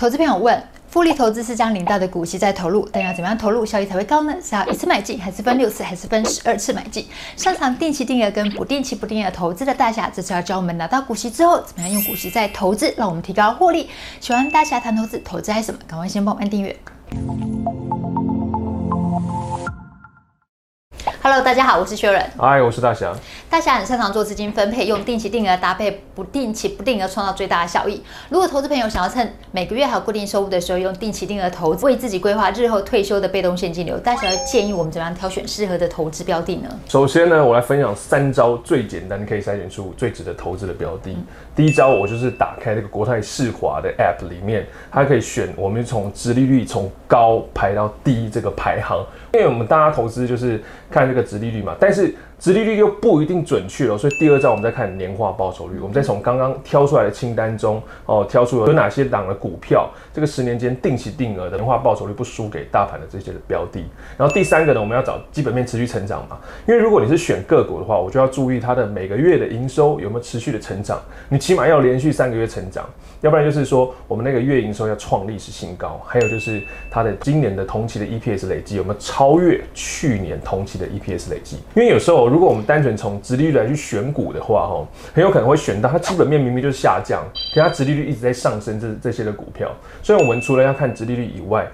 投资朋友问：复利投资是将领到的股息再投入，但要怎么样投入效益才会高呢？是要一次买进，还是分六次，还是分十二次买进？擅长定期定额跟不定期不定额投资的大侠，这次要教我们拿到股息之后，怎么样用股息再投资，让我们提高获利。喜欢大侠谈投资，投资爱什么？赶快先帮我按订阅。Hello，大家好，我是薛仁。嗨，我是大侠。大侠很擅长做资金分配，用定期定额搭配不定期不定额，创造最大的效益。如果投资朋友想要趁每个月还有固定收入的时候，用定期定额投资，为自己规划日后退休的被动现金流，大侠要建议我们怎么样挑选适合的投资标的呢？首先呢，我来分享三招最简单可以筛选出最值得投资的标的。嗯、第一招，我就是打开这个国泰世华的 App 里面，它可以选我们从殖利率从高排到低这个排行，因为我们大家投资就是看这个殖利率嘛，但是。殖利率又不一定准确了，所以第二招我们再看年化报酬率。我们再从刚刚挑出来的清单中哦，挑出有哪些档的股票，这个十年间定期定额的年化报酬率不输给大盘的这些的标的。然后第三个呢，我们要找基本面持续成长嘛，因为如果你是选个股的话，我就要注意它的每个月的营收有没有持续的成长，你起码要连续三个月成长，要不然就是说我们那个月营收要创历史新高，还有就是它的今年的同期的 EPS 累计有没有超越去年同期的 E P/S 累计，因为有时候。如果我们单纯从直利率来去选股的话，哈，很有可能会选到它基本面明明就是下降，可它直利率一直在上升，这这些的股票。所以，我们除了要看直利率以外，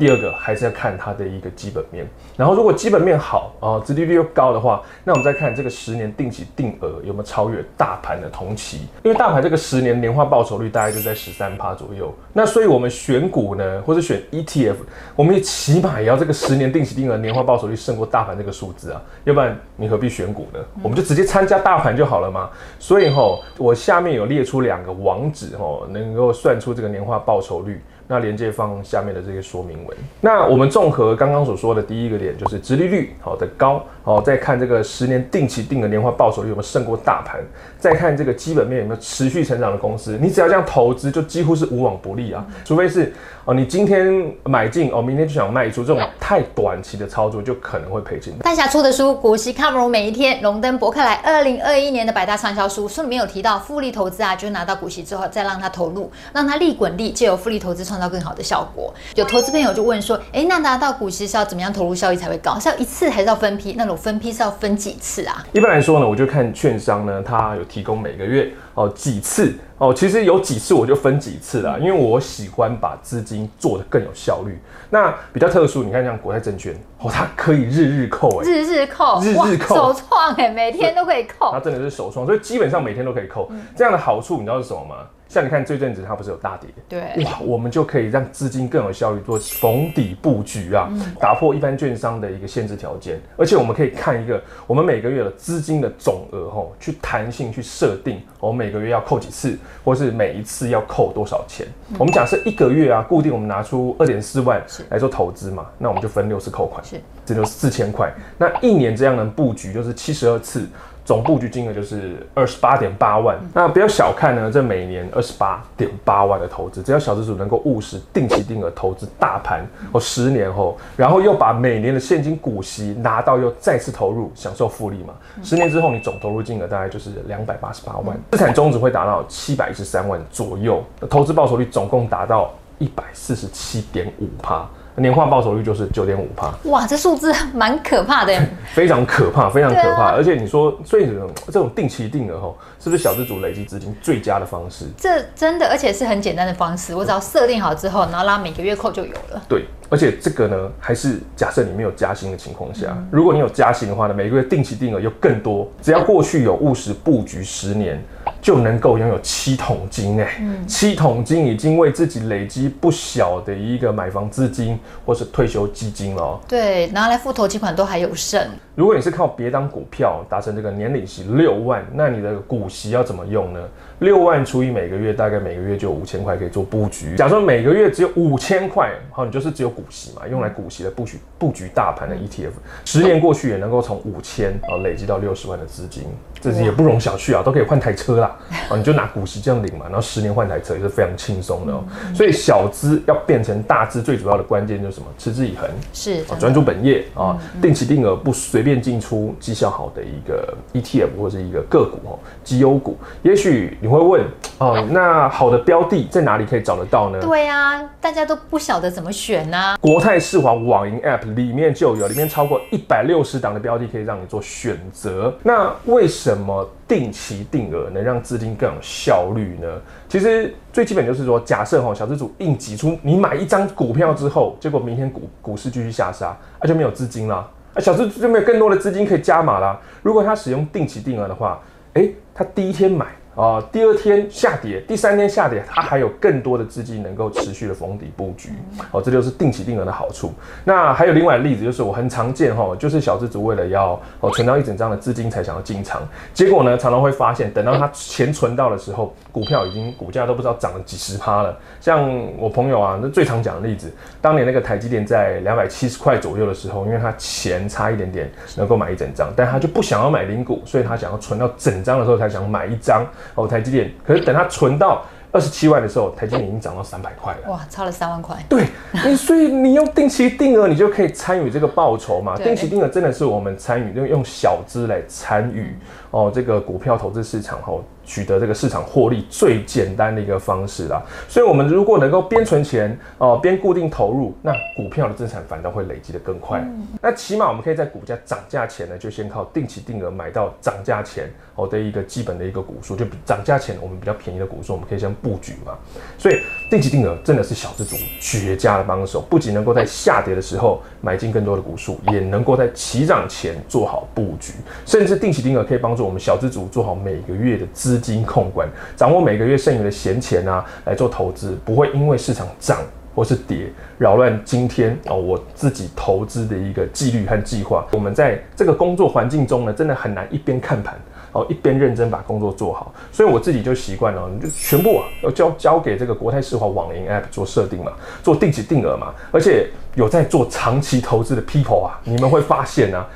第二个还是要看它的一个基本面，然后如果基本面好啊，殖利率又高的话，那我们再看这个十年定期定额有没有超越大盘的同期，因为大盘这个十年年化报酬率大概就在十三趴左右，那所以我们选股呢，或者选 ETF，我们也起码也要这个十年定期定额年化报酬率胜过大盘这个数字啊，要不然你何必选股呢？我们就直接参加大盘就好了嘛。所以吼，我下面有列出两个网址吼，能够算出这个年化报酬率。那连接放下面的这些说明文。那我们综合刚刚所说的第一个点，就是直利率好的高，好，再看这个十年定期定额年化报酬率有没有胜过大盘，再看这个基本面有没有持续成长的公司，你只要这样投资，就几乎是无往不利啊。除非是哦，你今天买进哦，明天就想卖出，这种太短期的操作就可能会赔钱。大侠出的书《股息看不如每一天》，荣登博客来二零二一年的百大畅销书，书里面有提到复利投资啊，就是拿到股息之后再让它投入，让它利滚利，借由复利投资创。到更好的效果。有投资朋友就问说：“哎，那拿到股息是要怎么样投入效益才会高？是要一次还是要分批？那种分批是要分几次啊？”一般来说呢，我就看券商呢，它有提供每个月哦几次哦，其实有几次我就分几次啦，因为我喜欢把资金做得更有效率。那比较特殊，你看像国泰证券哦，它可以日日扣哎，日日扣，日日扣，首创哎，每天都可以扣，它真的是首创，所以基本上每天都可以扣。嗯、这样的好处你知道是什么吗？像你看这阵子它不是有大跌？对，哇，我们就可以让资金更有效率做逢底布局啊，嗯、打破一般券商的一个限制条件，而且我们可以看一个我们每个月的资金的总额吼，去弹性去设定，我们每个月要扣几次，或是每一次要扣多少钱。嗯、我们假设一个月啊，固定我们拿出二点四万来做投资嘛，那我们就分六次扣款，是，这就是四千块。那一年这样的布局就是七十二次。总布局金额就是二十八点八万，那不要小看呢，这每年二十八点八万的投资，只要小资主能够务实定期定额投资大盘，或十年后，然后又把每年的现金股息拿到，又再次投入享受复利嘛，十年之后你总投入金额大概就是两百八十八万，资产终值会达到七百一十三万左右，投资报酬率总共达到一百四十七点五趴。年化报酬率就是九点五帕，哇，这数字蛮可怕的，非常可怕，非常可怕。啊、而且你说，所以这种定期定额吼，是不是小资主累积资金最佳的方式？这真的，而且是很简单的方式，我只要设定好之后，然后拉每个月扣就有了。对，而且这个呢，还是假设你没有加薪的情况下，嗯、如果你有加薪的话呢，每个月定期定额又更多，只要过去有务实布局十年。就能够拥有七桶金哎，嗯、七桶金已经为自己累积不小的一个买房资金或是退休基金了。对，拿来付头期款都还有剩。如果你是靠别当股票达成这个年利息六万，那你的股息要怎么用呢？六万除以每个月，大概每个月就有五千块可以做布局。假说每个月只有五千块，好，你就是只有股息嘛，用来股息的布局布局大盘的 ETF，十年过去也能够从五千啊累积到六十万的资金，这是也不容小觑啊，都可以换台车啦。啦，啊，你就拿股息这样领嘛，然后十年换台车也是非常轻松的哦。所以小资要变成大资，最主要的关键就是什么？持之以恒，是专注本业啊，定期定额不随便进出，绩效好的一个 ETF 或者是一个个股哦，绩优股。也许你会问哦，那好的标的在哪里可以找得到呢？对啊，大家都不晓得怎么选呢。国泰世华网银 App 里面就有，里面超过一百六十档的标的可以让你做选择。那为什么定期定额能让资金更有效率呢？其实最基本就是说，假设哈小资主硬挤出你买一张股票之后，结果明天股股市继续下杀，那就没有资金啦，啊小资就没有更多的资金可以加码啦。如果他使用定期定额的话，哎，他第一天买。啊，第二天下跌，第三天下跌，它还有更多的资金能够持续的逢底布局，哦，这就是定期定额的好处。那还有另外的例子，就是我很常见哈，就是小资族为了要哦存到一整张的资金才想要进场，结果呢，常常会发现，等到他钱存到的时候，股票已经股价都不知道涨了几十趴了。像我朋友啊，那最常讲的例子，当年那个台积电在两百七十块左右的时候，因为他钱差一点点能够买一整张，但他就不想要买零股，所以他想要存到整张的时候才想买一张。哦，台积电，可是等它存到二十七万的时候，台积电已经涨到三百块了。哇，差了三万块。对，你所以你用定期定额，你就可以参与这个报酬嘛。定期定额真的是我们参与，用用小资来参与哦，这个股票投资市场哦。取得这个市场获利最简单的一个方式啦，所以我们如果能够边存钱哦，边固定投入，那股票的资产反倒会累积的更快。那起码我们可以在股价涨价前呢，就先靠定期定额买到涨价前哦的一个基本的一个股数，就涨价前我们比较便宜的股数，我们可以先布局嘛。所以定期定额真的是小资族绝佳的帮手，不仅能够在下跌的时候买进更多的股数，也能够在起涨前做好布局，甚至定期定额可以帮助我们小资族做好每个月的资。金控管，掌握每个月剩余的闲钱啊，来做投资，不会因为市场涨或是跌，扰乱今天哦我自己投资的一个纪律和计划。我们在这个工作环境中呢，真的很难一边看盘哦，一边认真把工作做好。所以我自己就习惯了，就全部啊要交交给这个国泰世华网银 App 做设定嘛，做定期定额嘛，而且有在做长期投资的 people 啊，你们会发现啊。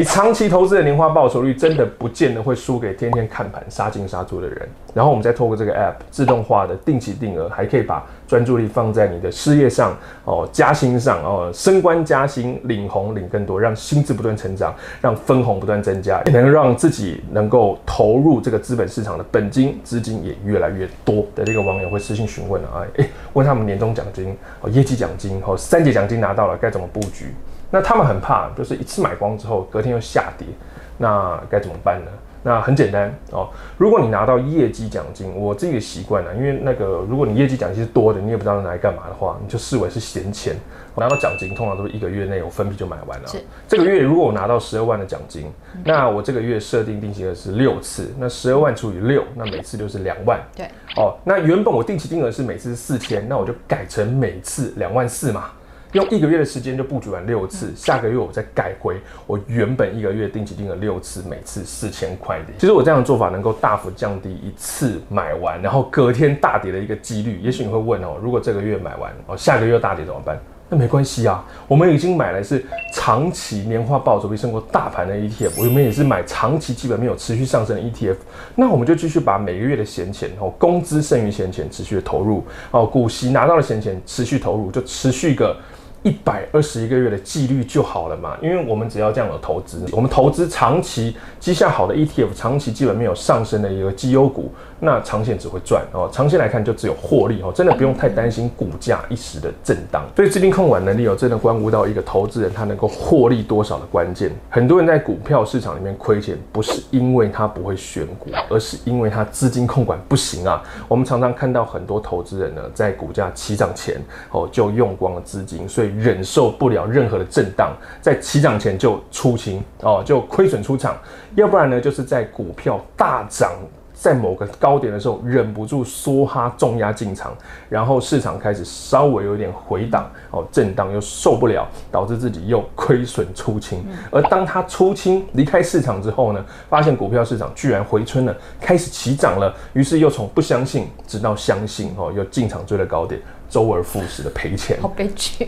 你长期投资的年化报酬率真的不见得会输给天天看盘杀进杀出的人。然后我们再透过这个 app 自动化的定期定额，还可以把专注力放在你的事业上哦，加薪上哦，升官加薪，领红领更多，让薪资不断成长，让分红不断增加，也能让自己能够投入这个资本市场的本金资金也越来越多的这个网友会私信询问啊，哎，问他们年终奖金哦，业绩奖金哦，三节奖金拿到了该怎么布局？那他们很怕，就是一次买光之后，隔天又下跌，那该怎么办呢？那很简单哦，如果你拿到业绩奖金，我自己的习惯呢，因为那个如果你业绩奖金是多的，你也不知道拿来干嘛的话，你就视为是闲钱。我拿到奖金通常都是一个月内我分批就买完了。是这个月如果我拿到十二万的奖金，那我这个月设定定期额是六次，那十二万除以六，那每次就是两万。对，哦，那原本我定期定额是每次是四千，那我就改成每次两万四嘛。用一个月的时间就布局完六次，下个月我再改回我原本一个月定期定额六次，每次四千块的。其实我这样的做法能够大幅降低一次买完然后隔天大跌的一个几率。也许你会问哦，如果这个月买完哦，下个月大跌怎么办？那没关系啊，我们已经买来是长期年化报酬比胜过大盘的 ETF，我们也是买长期基本面有持续上升的 ETF。那我们就继续把每个月的闲钱哦，工资剩余闲钱持续的投入哦，股息拿到的闲钱持续投入，就持续个。一百二十一个月的纪律就好了嘛，因为我们只要这样的投资，我们投资长期绩效好的 ETF，长期基本面有上升的一个绩优股，那长线只会赚哦，长线来看就只有获利哦，真的不用太担心股价一时的震荡。所以资金控管能力哦真的关乎到一个投资人他能够获利多少的关键。很多人在股票市场里面亏钱，不是因为他不会选股，而是因为他资金控管不行啊。我们常常看到很多投资人呢，在股价起涨前哦就用光了资金，所以。忍受不了任何的震荡，在起涨前就出清哦，就亏损出场；要不然呢，就是在股票大涨，在某个高点的时候，忍不住梭哈重压进场，然后市场开始稍微有点回档哦，震荡又受不了，导致自己又亏损出清。而当他出清离开市场之后呢，发现股票市场居然回春了，开始起涨了，于是又从不相信直到相信哦，又进场追了高点，周而复始的赔钱，好悲剧。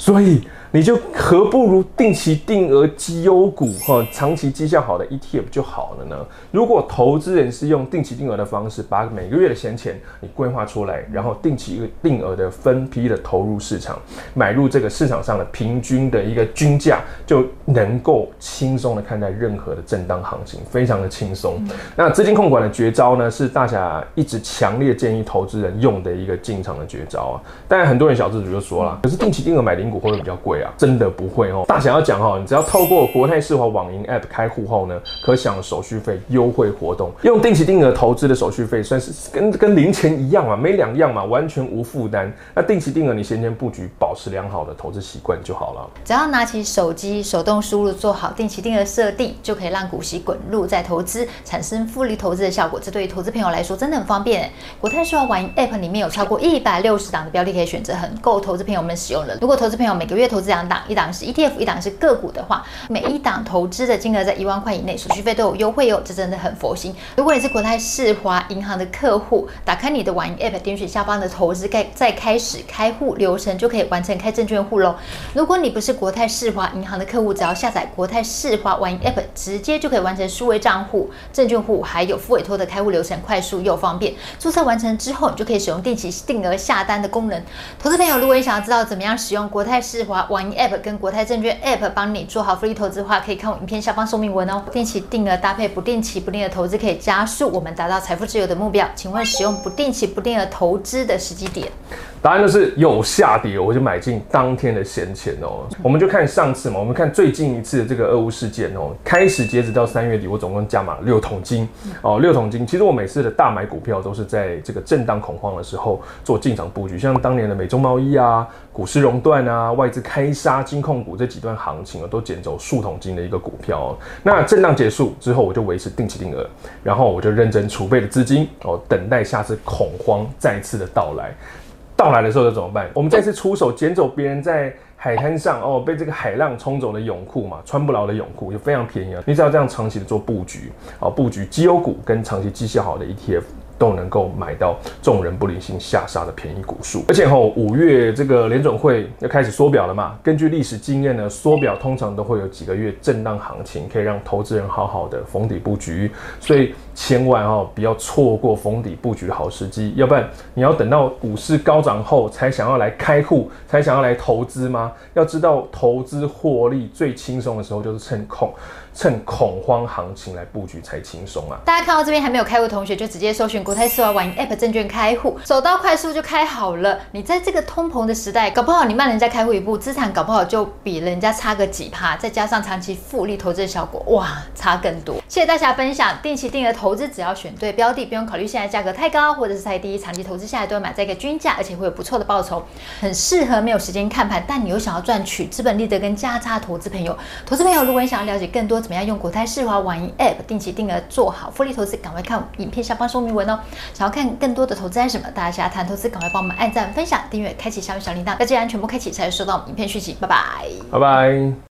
所以。你就何不如定期定额绩优股哈，长期绩效好的 ETF 就好了呢？如果投资人是用定期定额的方式，把每个月的闲钱你规划出来，然后定期定额的分批的投入市场，买入这个市场上的平均的一个均价，就能够轻松的看待任何的震荡行情，非常的轻松。那资金控管的绝招呢，是大侠一直强烈建议投资人用的一个进场的绝招啊。当然很多人小资主就说了，可是定期定额买零股会不会比较贵啊？真的不会哦，大侠要讲哈，你只要透过国泰世华网银 App 开户后呢，可享手续费优惠活动，用定期定额投资的手续费算是跟跟零钱一样嘛，没两样嘛，完全无负担。那定期定额你先前布局，保持良好的投资习惯就好了。只要拿起手机，手动输入，做好定期定额设定，就可以让股息滚入再投资，产生复利投资的效果。这对于投资朋友来说真的很方便。国泰世华网银 App 里面有超过一百六十档的标的可以选择，很够投资朋友们使用的。如果投资朋友每个月投资两档，一档是 ETF，一档是个股的话，每一档投资的金额在一万块以内，手续费都有优惠哦，这真的很佛心。如果你是国泰世华银行的客户，打开你的网银 App，点选下方的投资盖，再开始开户流程，就可以完成开证券户喽。如果你不是国泰世华银行的客户，只要下载国泰世华网银 App，直接就可以完成数位账户、证券户，还有付委托的开户流程，快速又方便。注册完成之后，你就可以使用定期定额下单的功能。投资朋友，如果你想要知道怎么样使用国国泰世华网银 App 跟国泰证券 App 帮你做好复利投资的话，可以看我影片下方说明文哦。定期定额搭配不定期不定额投资，可以加速我们达到财富自由的目标。请问使用不定期不定额投资的时机点？答案就是有下跌，我就买进当天的闲钱哦。我们就看上次嘛，我们看最近一次的这个俄乌事件哦，开始截止到三月底，我总共加码六桶金哦，六桶金。其实我每次的大买股票都是在这个震荡恐慌的时候做进场布局，像当年的美中贸易啊、股市熔断啊、外资开杀金控股这几段行情啊，都捡走数桶金的一个股票哦。那震荡结束之后，我就维持定期定额，然后我就认真储备了资金哦，等待下次恐慌再次的到来。到来的时候就怎么办？我们再次出手捡走别人在海滩上哦被这个海浪冲走的泳裤嘛，穿不牢的泳裤就非常便宜了！你只要这样长期的做布局哦，布局绩优股跟长期绩效好的 ETF。都能够买到众人不领情下杀的便宜股数，而且吼五月这个联准会要开始缩表了嘛。根据历史经验呢，缩表通常都会有几个月震荡行情，可以让投资人好好的逢底布局。所以千万哦不要错过逢底布局的好时机，要不然你要等到股市高涨后才想要来开户，才想要来投资吗？要知道投资获利最轻松的时候就是趁空。趁恐慌行情来布局才轻松啊！大家看到这边还没有开户同学，就直接搜寻国泰世华网银 App 证券开户，手到快速就开好了。你在这个通膨的时代，搞不好你慢人家开户一步，资产搞不好就比人家差个几趴，再加上长期复利投资的效果，哇，差更多。谢谢大家分享，定期定额投资只要选对标的，不用考虑现在价格太高或者是太低，长期投资下来都会买在一个均价，而且会有不错的报酬，很适合没有时间看盘，但你又想要赚取资本利得跟价差投资朋友。投资朋友，如果你想要了解更多。怎么样用国泰世华网银 App 定期定额做好复利投资？赶快看影片下方说明文哦！想要看更多的投资是什么？大家谈投资，赶快帮我们按赞、分享、订阅、开启下面小铃铛，那既然全部开启才会收到影片续集。拜拜，拜拜。